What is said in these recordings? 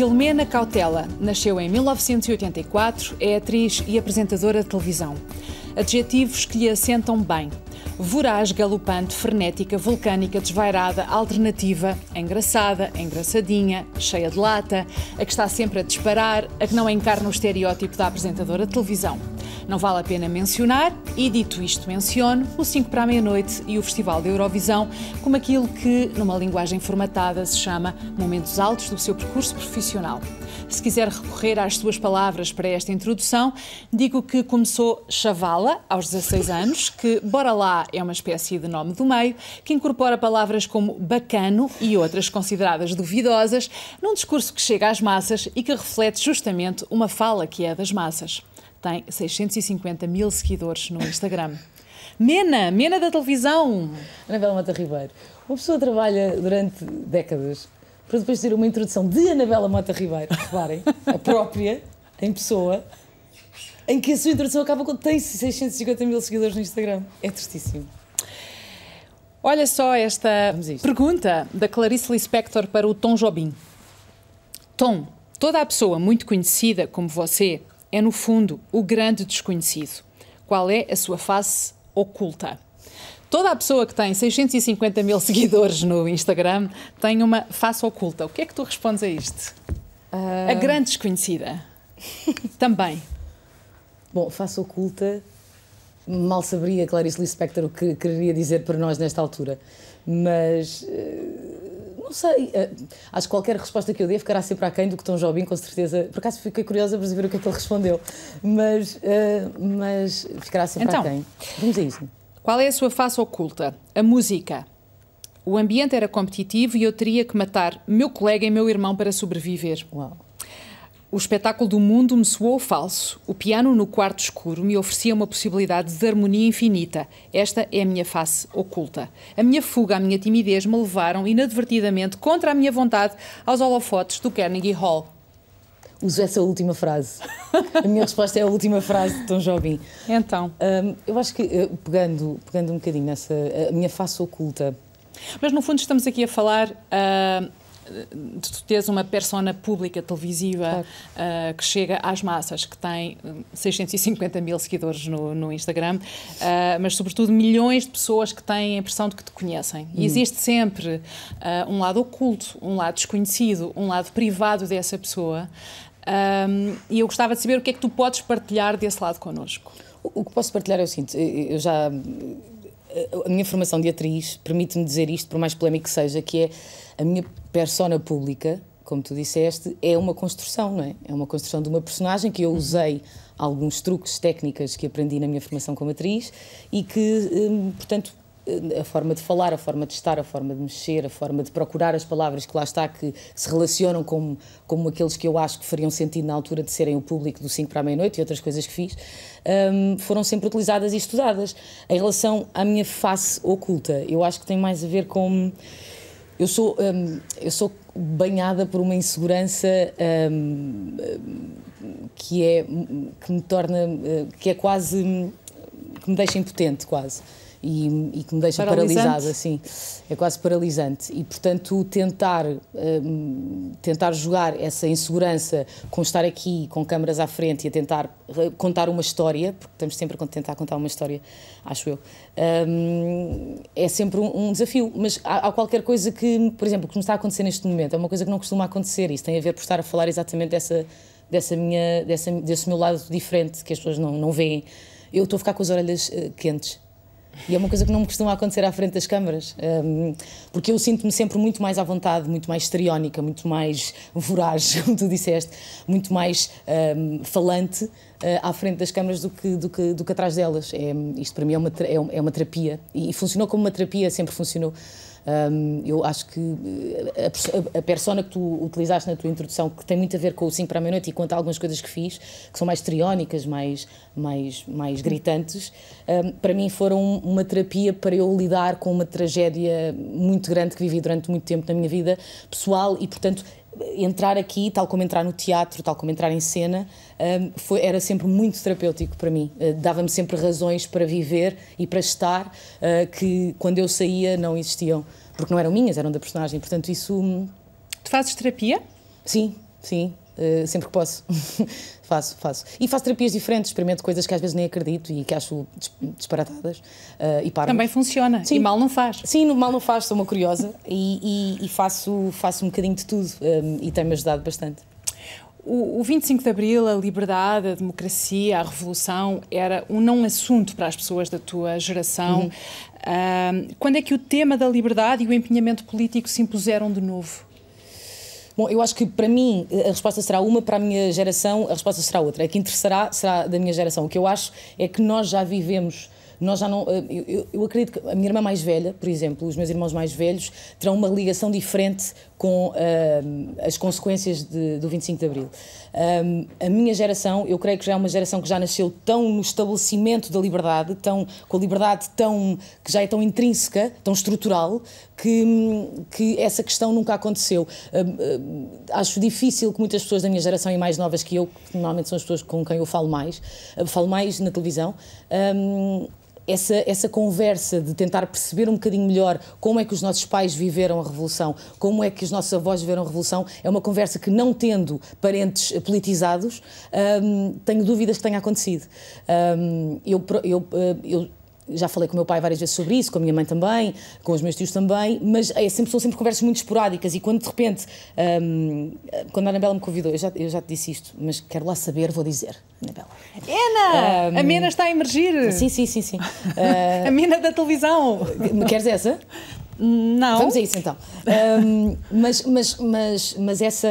Filomena Cautela nasceu em 1984, é atriz e apresentadora de televisão. Adjetivos que lhe assentam bem. Voraz, galopante, frenética, vulcânica, desvairada, alternativa, engraçada, engraçadinha, cheia de lata, a que está sempre a disparar, a que não encarna o estereótipo da apresentadora de televisão. Não vale a pena mencionar, e dito isto, menciono o 5 para a meia-noite e o Festival da Eurovisão como aquilo que, numa linguagem formatada, se chama momentos altos do seu percurso profissional. Se quiser recorrer às suas palavras para esta introdução, digo que começou chavala aos 16 anos, que Bora Lá é uma espécie de nome do meio, que incorpora palavras como bacano e outras consideradas duvidosas, num discurso que chega às massas e que reflete justamente uma fala que é das massas tem 650 mil seguidores no Instagram. Mena, Mena da televisão. Anabela Mota Ribeiro. Uma pessoa trabalha durante décadas para depois ter uma introdução de Anabela Mota Ribeiro, reparem, a própria, em pessoa, em que a sua introdução acaba com tem 650 mil seguidores no Instagram. É tristíssimo. Olha só esta pergunta da Clarice Lispector para o Tom Jobim. Tom, toda a pessoa muito conhecida como você é, no fundo, o grande desconhecido. Qual é a sua face oculta? Toda a pessoa que tem 650 mil seguidores no Instagram tem uma face oculta. O que é que tu respondes a isto? Uh... A grande desconhecida. Também. Bom, face oculta, mal saberia Clarice Lispector o que queria dizer para nós nesta altura. Mas. Uh não sei. Eh, acho que qualquer resposta que eu dê ficará sempre aquém do que Tom Jobim, com certeza. Por acaso fiquei curiosa para saber o que é que ele respondeu. Mas, uh, mas ficará sempre então, aquém. Vamos a isso. Qual é a sua face oculta? A música. O ambiente era competitivo e eu teria que matar meu colega e meu irmão para sobreviver. Uau. O espetáculo do mundo me soou falso. O piano no quarto escuro me oferecia uma possibilidade de harmonia infinita. Esta é a minha face oculta. A minha fuga, a minha timidez me levaram inadvertidamente, contra a minha vontade, aos holofotes do Carnegie Hall. Uso essa última frase. A minha resposta é a última frase de Tom Jobim. Então? Um, eu acho que, eh, pegando, pegando um bocadinho nessa. a minha face oculta. Mas no fundo estamos aqui a falar. Uh, de tu teres uma persona pública televisiva claro. uh, que chega às massas, que tem 650 mil seguidores no, no Instagram, uh, mas sobretudo milhões de pessoas que têm a impressão de que te conhecem. E hum. existe sempre uh, um lado oculto, um lado desconhecido, um lado privado dessa pessoa. Um, e eu gostava de saber o que é que tu podes partilhar desse lado connosco. O, o que posso partilhar é o seguinte: eu já. A minha formação de atriz permite-me dizer isto, por mais polémico que seja, que é a minha persona pública, como tu disseste, é uma construção, não é? É uma construção de uma personagem que eu usei alguns truques, técnicas que aprendi na minha formação como atriz e que, hum, portanto, a forma de falar, a forma de estar, a forma de mexer, a forma de procurar as palavras que lá está, que se relacionam com, com aqueles que eu acho que fariam sentido na altura de serem o público do 5 para a meia-noite e outras coisas que fiz, um, foram sempre utilizadas e estudadas. Em relação à minha face oculta, eu acho que tem mais a ver com eu sou, um, eu sou banhada por uma insegurança um, que é que me torna que é quase que me deixa impotente quase e, e que me deixa paralisada, assim. É quase paralisante. E, portanto, tentar, um, tentar jogar essa insegurança com estar aqui, com câmaras à frente e a tentar contar uma história, porque estamos sempre a tentar contar uma história, acho eu, um, é sempre um, um, desafio. Mas há, há, qualquer coisa que, por exemplo, que nos está a acontecer neste momento, é uma coisa que não costuma acontecer. Isso tem a ver por estar a falar exatamente dessa, dessa minha, dessa, desse meu lado diferente, que as pessoas não, não veem. Eu estou a ficar com as orelhas uh, quentes e é uma coisa que não me costuma acontecer à frente das câmaras, um, porque eu sinto-me sempre muito mais à vontade, muito mais histriónica, muito mais voraz, como tu disseste, muito mais um, falante uh, à frente das câmaras do que, do que, do que atrás delas. É, isto para mim é uma, é, é uma terapia e funcionou como uma terapia, sempre funcionou. Um, eu acho que eh, a, a, persona que tu utilizaste na tua introdução, que tem muito a ver com o 5 para a meia-noite e a algumas coisas que fiz, que são mais triónicas, mais, mais, mais gritantes, um, para mim foram uma terapia para eu lidar com uma tragédia muito grande que vivi durante muito tempo na minha vida pessoal e, portanto, entrar aqui, tal como entrar no teatro, tal como entrar em cena, um, foi, era sempre muito terapêutico para mim. Uh, Dava-me sempre razões para viver e para estar uh, que quando eu saía não existiam, porque não eram minhas, eram da personagem. Portanto, isso. Tu fazes terapia? Sim, sim, uh, sempre que posso. faço, faço. E faço terapias diferentes, experimento coisas que às vezes nem acredito e que acho disparatadas uh, e paro. Também funciona. Sim. E mal não faz. Sim, no mal não faz, sou uma curiosa e, e, e faço, faço um bocadinho de tudo um, e tem-me ajudado bastante. O, o 25 de Abril, a liberdade, a democracia, a revolução, era um não assunto para as pessoas da tua geração. Uhum. Uh, quando é que o tema da liberdade e o empenhamento político se impuseram de novo? Bom, eu acho que para mim a resposta será uma, para a minha geração a resposta será outra. A que interessará será da minha geração. O que eu acho é que nós já vivemos nós já não. Eh, eu, eu, acredito que a minha irmã mais velha, por exemplo, os meus irmãos mais velhos, terão uma ligação diferente com uh, as consequências de, do 25 de Abril. Eh, a minha geração, eu creio que já é uma geração que já nasceu tão no estabelecimento da liberdade, tão, com a liberdade tão, que já é tão intrínseca, tão estrutural, que, que essa questão nunca aconteceu. Uh, acho difícil que muitas pessoas da minha geração e mais novas que eu, que normalmente são as pessoas com quem eu falo mais, falo mais na televisão, essa, essa conversa de tentar perceber um bocadinho melhor como é que os nossos pais viveram a Revolução, como é que os nossos avós viveram a Revolução, é uma conversa que, não tendo parentes politizados, hum, tenho dúvidas que tenha acontecido. Hum, eu, eu, eu já falei com o meu pai várias vezes sobre isso, com a minha mãe também, com os meus tios também, mas é sempre, são sempre conversas muito esporádicas e quando de repente, um, quando a Anabela me convidou, eu já, eu já te disse isto, mas quero lá saber, vou dizer, Anabela. Ana! Um, a Mena está a emergir! Sim, sim, sim, sim. Uh, a Mena da televisão! Queres essa? Não. Vamos a isso então. Um, mas, mas, mas, mas essa.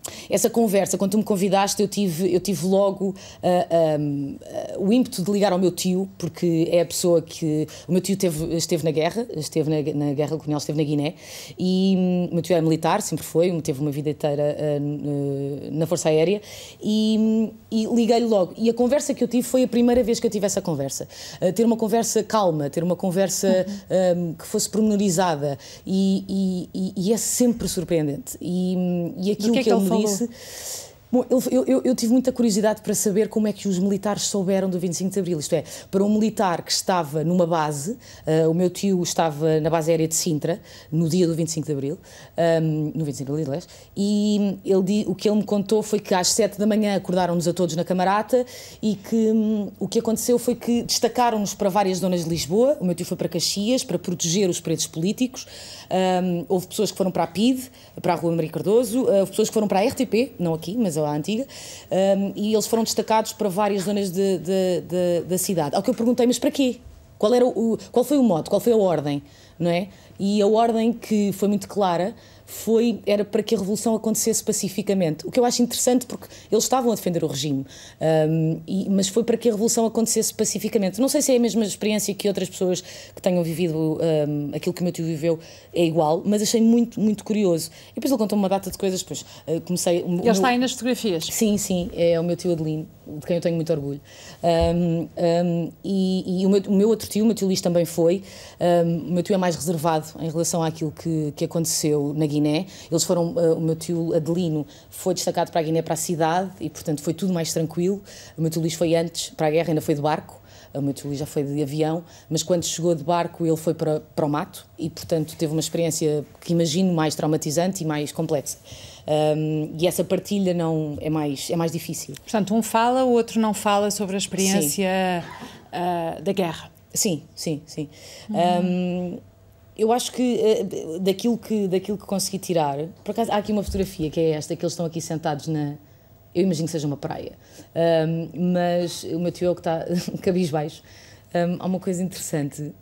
Um, essa conversa, quando tu me convidaste, eu tive, eu tive logo uh, ah, um, uh, ah, o ímpeto de ligar ao meu tio, porque é a pessoa que. O meu tio teve, esteve na guerra, esteve na, na guerra colonial, esteve na Guiné, e um, o meu tio é militar, sempre foi, teve uma vida inteira uh, na Força Aérea, e, e liguei-lhe logo. E a conversa que eu tive foi a primeira vez que eu tive essa conversa. ter uma conversa calma, ter uma conversa uhum. um, que fosse pormenorizada, e, e, e, é sempre surpreendente. E, e aquilo que, é que, ele? Disse. Bom, eu, eu, eu, tive muita curiosidade para saber como é que os militares souberam do 25 de Abril. Isto é, para um militar que estava numa base, uh, o meu tio estava na base aérea de Sintra, no dia do 25 de Abril, um, no 25 de Abril, aliás, e ele, o que ele me contou foi que às 7 da manhã acordaram-nos a todos na camarata e que um, o que aconteceu foi que destacaram-nos para várias zonas de Lisboa. O meu tio foi para Caxias para proteger os presos políticos. Um, houve pessoas que foram para a PID, para a Rua Maria Cardoso, uh, houve pessoas que foram para a RTP, não aqui, mas a antiga, um, e eles foram destacados para várias zonas de, de, de, da cidade. Ao que eu perguntei, mas para quê? Qual, era o, qual foi o modo, qual foi a ordem? Não é? E a ordem que foi muito clara foi era para que a revolução acontecesse pacificamente. O que eu acho interessante porque eles estavam a defender o regime, um, e, mas foi para que a revolução acontecesse pacificamente. Não sei se é a mesma experiência que outras pessoas que tenham vivido um, aquilo que o meu tio viveu é igual, mas achei muito, muito curioso. E depois ele contou uma data de coisas, depois uh, comecei. Ele está aí nas fotografias? Sim, sim, é o meu tio Adelino, de quem eu tenho muito orgulho. Um, e, e o, meu, o, meu, outro tio, o meu tio Luís também foi. O meu tio é mais reservado em relação àquilo que, que aconteceu na Guiné. Eles foram, uh, o meu tio Adelino foi destacado para a Guiné, para a cidade, e portanto foi tudo mais tranquilo. O meu tio Luís foi antes, para a guerra, ainda foi de barco. O meu tio Luís já foi de avião, mas quando chegou de barco ele foi para, para o mato e, portanto, teve uma experiência que imagino mais traumatizante e mais complexa. Um, e essa partilha não é mais, é mais difícil. Portanto, um fala, o outro não fala sobre a experiência uh, da guerra. Sim, sim, sim. Uhum. Um, eu acho que uh, daquilo que daquilo que consegui tirar, por acaso há aqui uma fotografia que é esta, que eles estão aqui sentados na, eu imagino que seja uma praia, um, mas o meu tio é o que está cabisbaixo. Um, há uma coisa interessante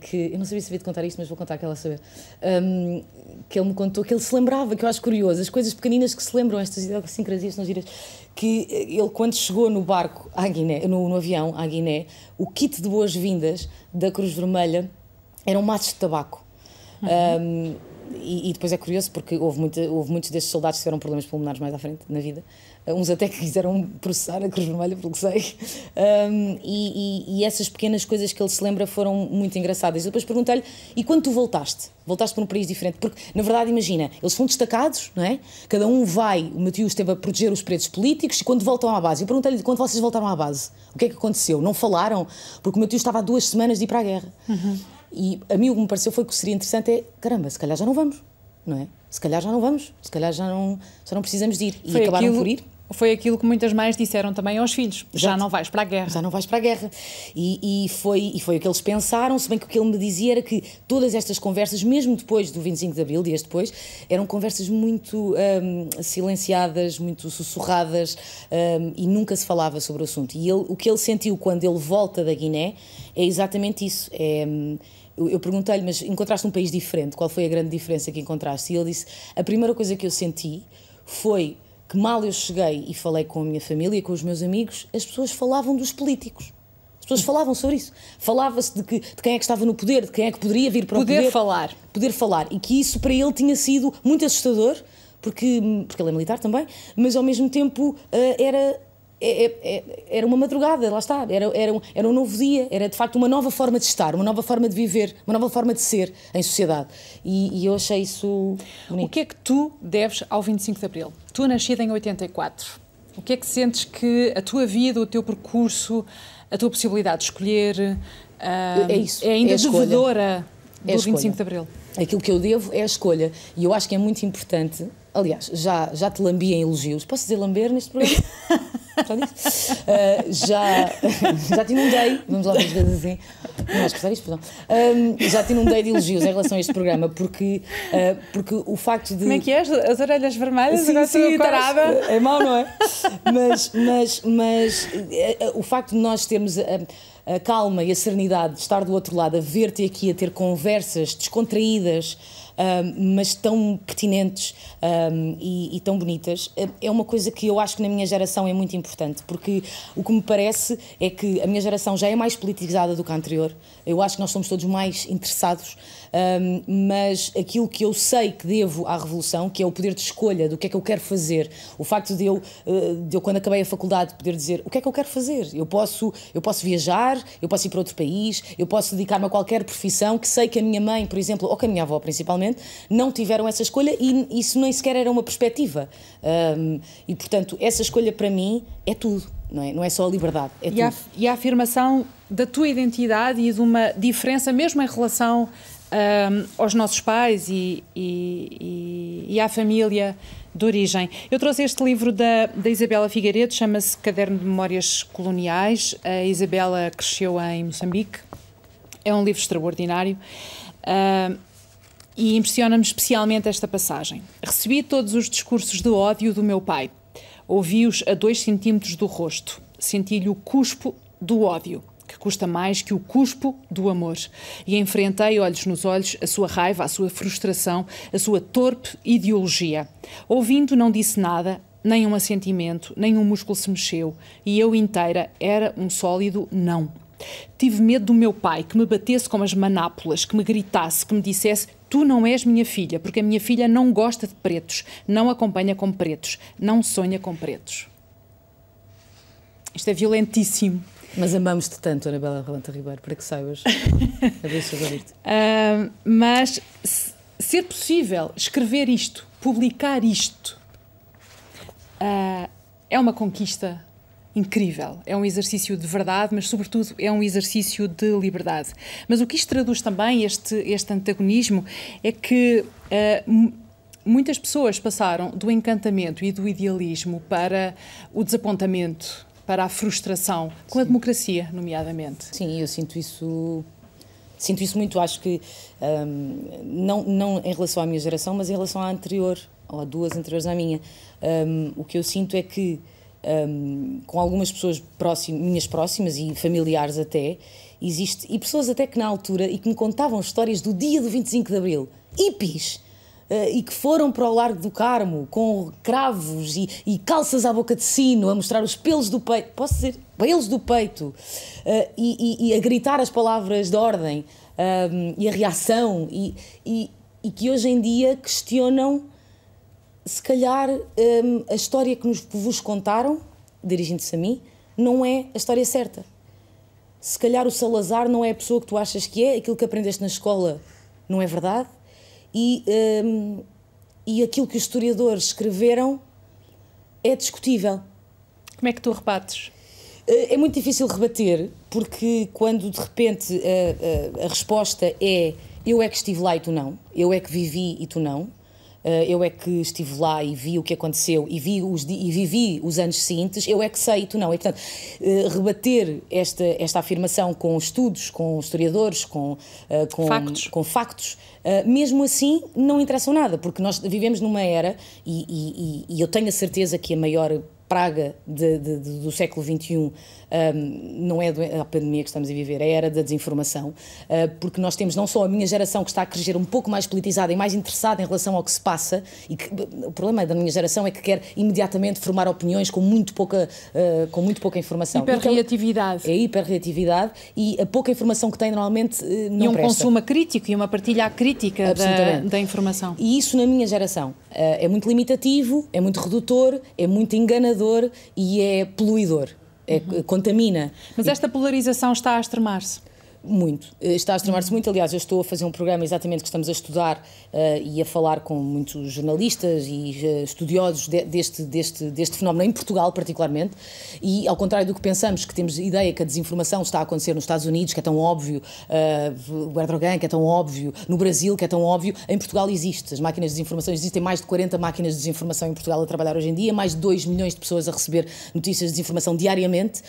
que eu não sabia se havia de contar isto, mas vou contar que ela saber. Um, que ele me contou que ele se lembrava, que eu acho curioso, as coisas pequeninas que se lembram, estas idiosincrasias são giras, que ele, quando chegou no barco à Guiné, no, no avião à Guiné, o kit de boas-vindas da Cruz Vermelha eram maços de tabaco. Uhum. Um, e, e, depois é curioso porque houve, muita, houve muitos destes soldados que tiveram problemas pulmonares mais à frente na vida. Uns até que quiseram processar a Cruz Vermelha, pelo que sei. Um, e, e, e, essas pequenas coisas que ele se lembra foram muito engraçadas. Eu depois perguntei-lhe: e quando tu voltaste? Voltaste para um país diferente? Porque, na verdade, imagina, eles foram destacados, não é? Cada um vai, o meu tio esteve a proteger os presos políticos, e quando voltam à base, eu perguntei-lhe: quando vocês voltaram à base, o que é que aconteceu? Não falaram? Porque o meu tio estava há duas semanas de ir para a guerra. Uhum. E a mim o que me pareceu foi que seria interessante é: caramba, se calhar já não vamos não é? Se calhar já não vamos, se calhar já não, já não precisamos de ir. E Foi acabaram aquilo- por ir. Foi aquilo que muitas mães disseram também aos filhos: já Exato. não vais para a guerra. já não vais para a guerra. E, e foi, e foi o que eles pensaram, se bem que o que ele me dizia era que todas estas conversas, mesmo depois do 25 de Abril, dias depois, eram conversas muito hum, silenciadas, muito sussurradas hum, e nunca se falava sobre o assunto. E ele, o que ele sentiu quando ele volta da Guiné é exatamente isso. É, hum, eu, eu perguntei-lhe, mas encontraste um país diferente? Qual foi a grande diferença que encontraste? E ele disse: a primeira coisa que eu senti foi que mal eu cheguei e falei com a minha família com os meus amigos, as pessoas falavam dos políticos. As pessoas falavam sobre isso. Falava-se de, que- de quem é que estava no poder, de quem é que poderia vir para Poder o poder. falar. Poder falar. E que isso para ele tinha sido muito assustador, porque, porque ele é militar também, mas ao mesmo tempo eh, era. É- é- é- Era uma madrugada, lá está, era, era, um, era um novo dia, era de facto uma nova forma de estar, uma nova forma de viver, uma nova forma de ser em sociedade. E, e eu achei isso bonito. O que é que tu deves ao 25 de Abril? Tu nascida em 84. O que é que sentes que a tua vida, o teu percurso, a tua possibilidade de escolher ah, É isso, é ainda é devedora do É a 25 escolha. de Abril? Aquilo que eu devo é a escolha. E eu acho que é muito importante. Aliás, já, já te lambi em elogios. Posso dizer lamber neste programa? Já? Ah, já, já tive um day, vamos lá duas vezes assim. Não vais cortar isto, perdão. Ahm, já um day de elogios em relação a este programa, porque, ah, porque o facto de. Como é que é? As, as orelhas vermelhas? Sim, sim, tarada. É mau, não é? Mas, mas, mas eh, eh, o facto de nós termos a calma e a serenidade de estar do outro lado, a ver-te aqui, a ter conversas descontraídas, mas tão pertinentes ah, e, e tão bonitas, eh, é uma coisa que eu acho que na minha geração é muito importante, porque o que me parece é que a minha geração já é mais politizada do que a anterior. Eu acho que nós somos todos mais interessados, ah, mas aquilo que eu sei que devo à revolução, que é o poder de escolha do que é que eu quero fazer, o facto de eu, eh, de eu quando acabei a faculdade, poder dizer o que é que eu quero fazer. Eu posso, eu posso viajar, eu posso ir para outro país, eu posso dedicar-me a qualquer profissão que sei que a minha mãe, por exemplo, ou que a minha avó principalmente, não tiveram essa escolha e isso nem sequer era uma perspectiva. Ahm, e portanto, essa escolha para mim é tudo, não é? Não é só a liberdade, é E a, tudo. e a afirmação da tua identidade e de uma diferença, mesmo em relação ahm, aos nossos pais e, e, e- à família de origem. Eu trouxe este livro da, da Isabela Figueiredo, chama-se Caderno de Memórias Coloniais. A Isabela cresceu em Moçambique. É um livro extraordinário. ahm, e impressiona-me especialmente esta passagem. Recebi todos os discursos de ódio do meu pai. Ouvi-os a dois centímetros do rosto. Senti-lhe o cuspo do ódio, que custa mais que o cuspo do amor. E enfrentei, olhos nos olhos, a sua raiva, a sua frustração, a sua torpe ideologia. Ouvindo, não disse nada, nem um assentimento, nem um músculo se mexeu. E eu inteira era um sólido não. Tive medo do meu pai que me batesse com as manápolas, que me gritasse, que me dissesse: Tu não és minha filha, porque a minha filha não gosta de pretos, não acompanha com pretos, não sonha com pretos. Isto é violentíssimo. Mas amamos-te tanto, Anabela Rolanta Ribeiro, para que saibas. Adeus, ouvir-te. Ah, mas se- ser possível escrever isto, publicar isto, ah, é uma conquista incrível. É um exercício de verdade, mas, sobretudo, é um exercício de liberdade. Mas o que isto traduz também, este, este antagonismo, é que. mu- Muitas pessoas passaram do encantamento e do idealismo para o desapontamento, para a frustração, com a democracia, nomeadamente. Sim, eu sinto isso. Sinto isso muito, acho que hum, não, não em relação à minha geração, mas em relação à anterior, ou a duas anteriores à minha. Hum, o que eu sinto é que, hum, com algumas pessoas próxim, minhas próximas e familiares até, existe, e pessoas até que na altura, e que me contavam histórias do dia do 25 de Abril, hippies, eh, e que foram para o Largo do Carmo com cravos e, e calças à boca de sino a mostrar os pelos do peito, posso dizer, pelos do peito, eh, e, e- e a gritar as palavras de ordem e a reação, e que hoje em dia questionam se calhar ahm, a história que, nos, vos contaram, dirigindo-se a mim, não é a história certa. Se calhar o Salazar não é a pessoa que tu achas que é, aquilo que aprendeste na escola não é verdade, e, hum, e aquilo que os historiadores escreveram é discutível. Como é que tu rebates? Eh, É muito difícil rebater, porque quando de repente a, a- a resposta é eu é que estive lá e tu não, eu é que vivi e tu não, eu é que estive lá e vi o que aconteceu e, vi os, e vivi os anos seguintes, eu é que sei, tu não. E, portanto, uh, rebater esta, esta afirmação com estudos, com historiadores, com, uh, com factos, com factos mesmo assim não interessam nada, porque nós vivemos numa era, e, e, e eu tenho a certeza que a maior praga de, de, de, do século XXI um, não é a pandemia que estamos a viver, é a era da desinformação, uh, porque nós temos não só a minha geração que está a crescer um pouco mais politizada e mais interessada em relação ao que se passa, e que, o problema da minha geração é que quer imediatamente formar opiniões com muito pouca, uh, com muito pouca informação. Hiperreatividade. Então, é hiperreatividade e a pouca informação que tem normalmente uh, não E um presta. consumo crítico e uma partilha crítica da, da, informação. E isso na minha geração é muito limitativo, é muito redutor, é muito enganador e é poluidor, é, uhum. contamina. Mas esta polarização está a extremar-se? Muito. Eh, está a extremar-se muito. Aliás, eu estou a fazer um programa exatamente que estamos a estudar uh, e a falar com muitos jornalistas e uh, estudiosos de, deste, deste, deste fenómeno, em Portugal particularmente. E, ao contrário do que pensamos, que temos ideia que a desinformação está a acontecer nos Estados Unidos, que é tão óbvio, uh, o Erdogan, que é tão óbvio, no Brasil, que é tão óbvio, em Portugal existe. As máquinas de desinformação existem mais de 40 máquinas de desinformação em Portugal a trabalhar hoje em dia, mais de 2 milhões de pessoas a receber notícias de desinformação diariamente.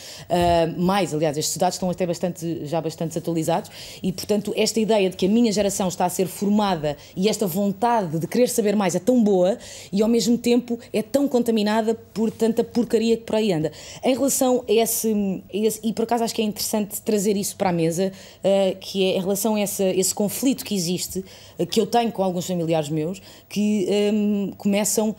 mais, aliás, estes dados estão até bastante, já bastante atualizados e, portanto, esta ideia de que a minha geração está a ser formada e esta vontade de querer saber mais é tão boa e, ao mesmo tempo, é tão contaminada por tanta porcaria que por aí anda. Em relação a esse, a esse e por acaso acho que é interessante trazer isso para a mesa, uh, que é em relação a esse, esse conflito que existe, uh, que eu tenho com alguns familiares meus, que um, ehm, começam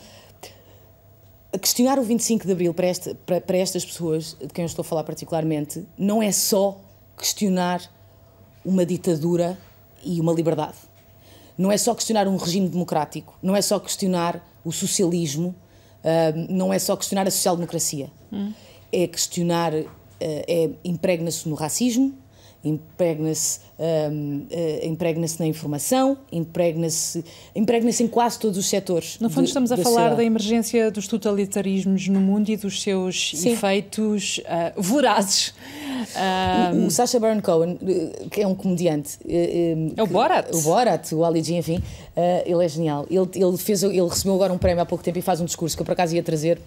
a questionar o 25 de Abril para, este, para, para, estas pessoas, de quem eu estou a falar particularmente, não é só questionar uma ditadura e uma liberdade. Não é só questionar um regime democrático, não é só questionar o socialismo, uh, não é só questionar a social-democracia. Hum. É questionar, uh, é, impregna-se no racismo, impregna-se um, uh, eh, impregna na informação, impregna-se impregna em quase todos os setores. No fundo, de, estamos a falar sociedade. da emergência dos totalitarismos no mundo e dos seus Sim. efeitos uh, vorazes. Um, o, o Sacha Baron Cohen, eh, que é um comediante. É o Borat. O Borat, o Ali G, enfim, uh, ele é genial. Ele, ele, fez, ele recebeu agora um prémio há pouco tempo e faz um discurso que eu por acaso ia trazer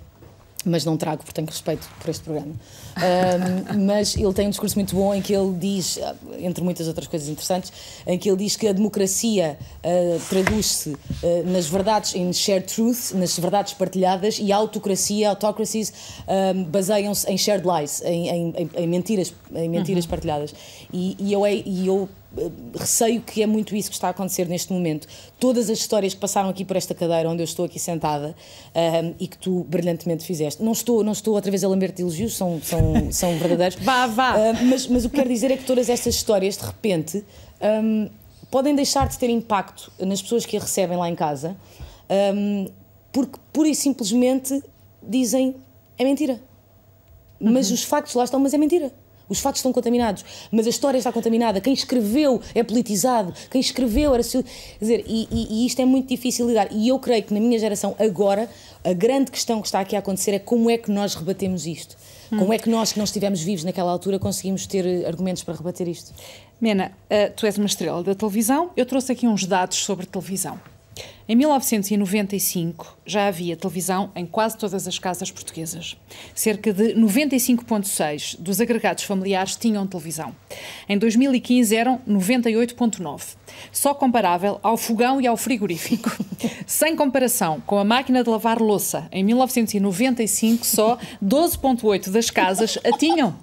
mas não trago porque tenho respeito por este programa. Um, mas ele tem um discurso muito bom em que ele diz, entre muitas outras coisas interessantes, em que ele diz que a democracia uh, traduz-se uh, nas verdades, em shared truth, nas verdades partilhadas, e a autocracia, autocracies, um, baseiam-se em shared lies, em, em, em mentiras, em mentiras uhum. partilhadas. E, e eu, e eu receio que é muito isso que está a acontecer neste momento. Todas as histórias que passaram aqui por esta cadeira onde eu estou aqui sentada um, ehm, e que tu brilhantemente fizeste. Não estou, não estou outra vez a lamber-te elogios, são, são, são verdadeiros. vá, vá. Uh, mas, mas o que quero dizer é que todas estas histórias, de repente, um, ehm, podem deixar de ter impacto nas pessoas que a recebem lá em casa, um, ehm, porque pura e simplesmente dizem é mentira. Mas uhum. os factos lá estão, mas é mentira. Os fatos estão contaminados, mas a história está contaminada. Quem escreveu é politizado. Quem escreveu era. Quer dizer, e, e, e, isto é muito difícil lidar. E eu creio que na minha geração, agora, a grande questão que está aqui a acontecer é como é que nós rebatemos isto. Hum. Como é que nós, que não estivemos vivos naquela altura, conseguimos ter eh, argumentos para rebater isto? Mena, uh, tu és uma estrela da televisão. Eu trouxe aqui uns dados sobre televisão. Em 1995 já havia televisão em quase todas as casas portuguesas. Cerca de 95,6% dos agregados familiares tinham televisão. Em 2015 eram 98,9%, só comparável ao fogão e ao frigorífico. Sem comparação com a máquina de lavar louça, em 1995 só 12,8% das casas a tinham.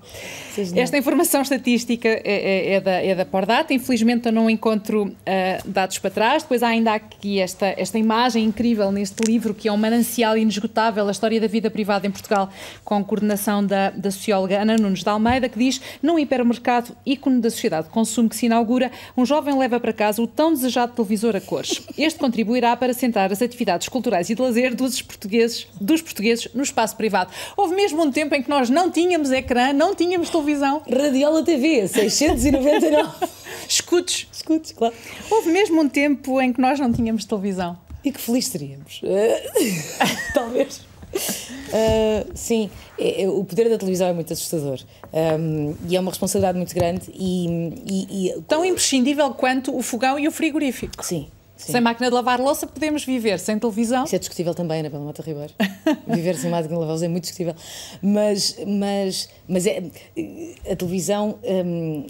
Esta informação estatística é, é, é, da, é da Pordata. Infelizmente eu não encontro uh, dados para trás. Depois há ainda aqui esta, esta imagem incrível neste livro, que é um manancial inesgotável, a história da vida privada em Portugal, com coordenação da, da socióloga Ana Nunes de Almeida, que diz: num hipermercado ícone da sociedade de consumo que se inaugura, um jovem leva para casa o tão desejado televisor a cores. Este contribuirá para centrar as atividades culturais e de lazer dos portugueses, dos portugueses no espaço privado. Houve mesmo um tempo em que nós não tínhamos ecrã, não tínhamos televisão. Radiola TV, 699. Escutos. Escutos, claro. Houve mesmo um tempo em que nós não tínhamos televisão. E que feliz seríamos. Talvez. Uh, sim, é, é, o poder da televisão é muito assustador um, e é uma responsabilidade muito grande e, e, e, tão imprescindível quanto o fogão e o frigorífico. Sim, Sem máquina de lavar louça podemos viver, sem televisão. Isso é discutível também, Ana Bela Mata Ribeiro. viver sem máquina de lavar louça é muito discutível. Mas, mas, mas é, a televisão. Hum,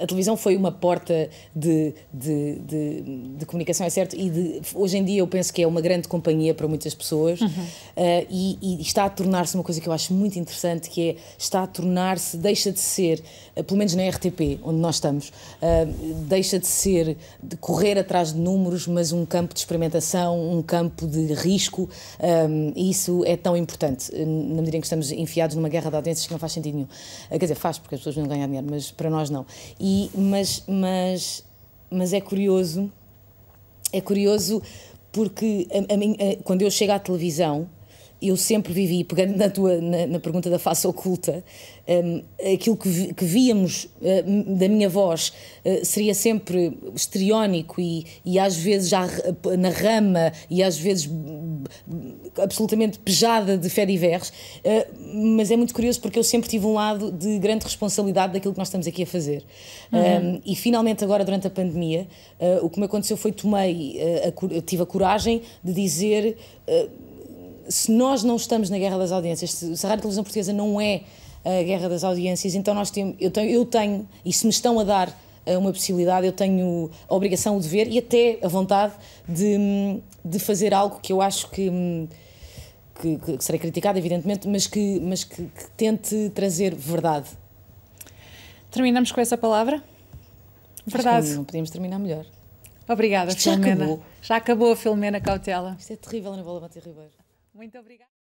a televisão foi uma porta de, de, de, de, comunicação, é certo, e de, hoje em dia eu penso que é uma grande companhia para muitas pessoas uhum. uh, e, e, está a tornar-se uma coisa que eu acho muito interessante, que é, está a tornar-se, deixa de ser, uh, pelo menos na RTP, onde nós estamos, uh, deixa de ser de correr atrás de números, mas um campo de experimentação, um campo de risco, um, e isso é tão importante, na medida em que estamos enfiados numa guerra de audiências que não faz sentido nenhum. quer dizer, faz, porque as pessoas vão ganhar dinheiro, mas para nós não. E e, mas, mas, mas é curioso, é curioso porque a, a, a, quando eu chego à televisão, eu sempre vivi, pegando na tua na, na pergunta da face oculta, um, aquilo que, vi, que víamos uh, da minha voz uh, seria sempre estriónico e, e às vezes já na rama e às vezes absolutamente pejada de fé diversos, uh, mas é muito curioso porque eu sempre tive um lado de grande responsabilidade daquilo que nós estamos aqui a fazer. Uhum. Um, e finalmente agora durante a pandemia, o que me aconteceu foi tomei, a, tive a coragem de dizer se nós não estamos na guerra das audiências, se a Rádio Televisão Portuguesa não é a guerra das audiências, então nós temos, eu tenho, eu tenho e se me estão a dar eh, uma possibilidade, eu tenho a obrigação, o dever e até a vontade de, de fazer algo que eu acho que, que, que serei criticado, evidentemente, mas que, mas que, que, tente trazer verdade. Terminamos com essa palavra? Verdade. Não podíamos terminar melhor. Obrigada, Isto Filomena. Já acabou. já acabou a Filomena Cautela. Isto é terrível, Ana Bola Mate Ribeiro. Muito obrigada.